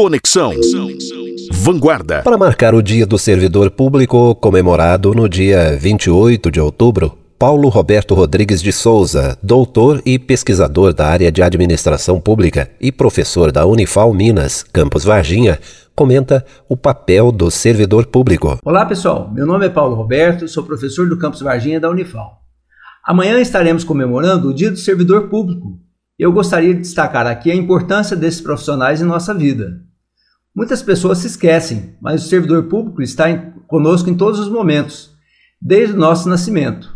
Conexão. Vanguarda. Para marcar o Dia do Servidor Público, comemorado no dia 28 de outubro, Paulo Roberto Rodrigues de Souza, doutor e pesquisador da área de administração pública e professor da Unifal Minas, Campus Varginha, comenta o papel do servidor público. Olá pessoal, meu nome é Paulo Roberto, sou professor do Campus Varginha da Unifal. Amanhã estaremos comemorando o Dia do Servidor Público. Eu gostaria de destacar aqui a importância desses profissionais em nossa vida. Muitas pessoas se esquecem, mas o servidor público está em, conosco em todos os momentos, desde o nosso nascimento.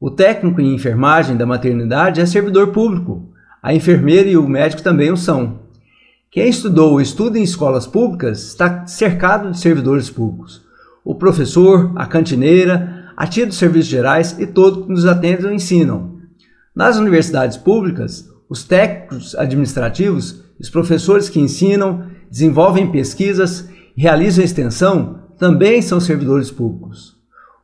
O técnico em enfermagem da maternidade é servidor público. A enfermeira e o médico também o são. Quem estudou ou estuda em escolas públicas está cercado de servidores públicos. O professor, a cantineira, a tia dos serviços gerais e todos que nos atendem ou ensinam. Nas universidades públicas, os técnicos administrativos, os professores que ensinam, desenvolvem pesquisas e realizam extensão também são servidores públicos.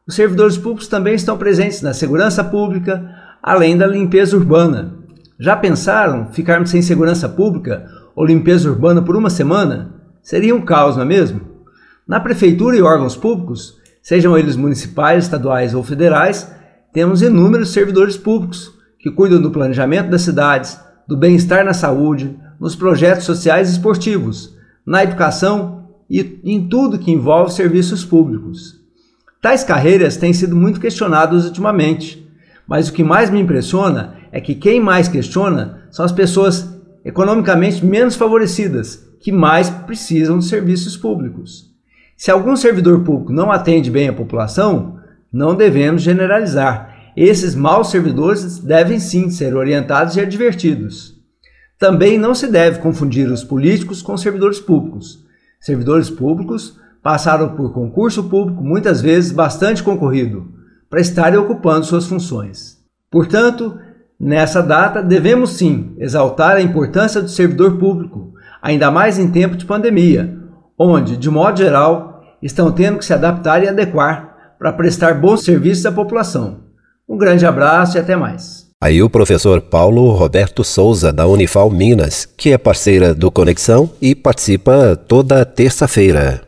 Os servidores públicos também estão presentes na segurança pública, além da limpeza urbana. Já pensaram ficarmos sem segurança pública ou limpeza urbana por uma semana? Seria um caos, não é mesmo? Na prefeitura e órgãos públicos, sejam eles municipais, estaduais ou federais, temos inúmeros servidores públicos que cuidam do planejamento das cidades, do bem-estar na saúde, nos projetos sociais e esportivos, na educação e em tudo que envolve serviços públicos. Tais carreiras têm sido muito questionadas ultimamente, mas o que mais me impressiona é que quem mais questiona são as pessoas economicamente menos favorecidas, que mais precisam de serviços públicos. Se algum servidor público não atende bem a população, não devemos generalizar. Esses maus servidores devem sim ser orientados e advertidos. Também não se deve confundir os políticos com servidores públicos. Servidores públicos passaram por concurso público, muitas vezes bastante concorrido, para estarem ocupando suas funções. Portanto, nessa data, devemos sim exaltar a importância do servidor público, ainda mais em tempo de pandemia, onde, de modo geral, estão tendo que se adaptar e adequar para prestar bons serviços à população. Um grande abraço e até mais. Aí o professor Paulo Roberto Souza, da Unifal Minas, que é parceira do Conexão e participa toda terça-feira.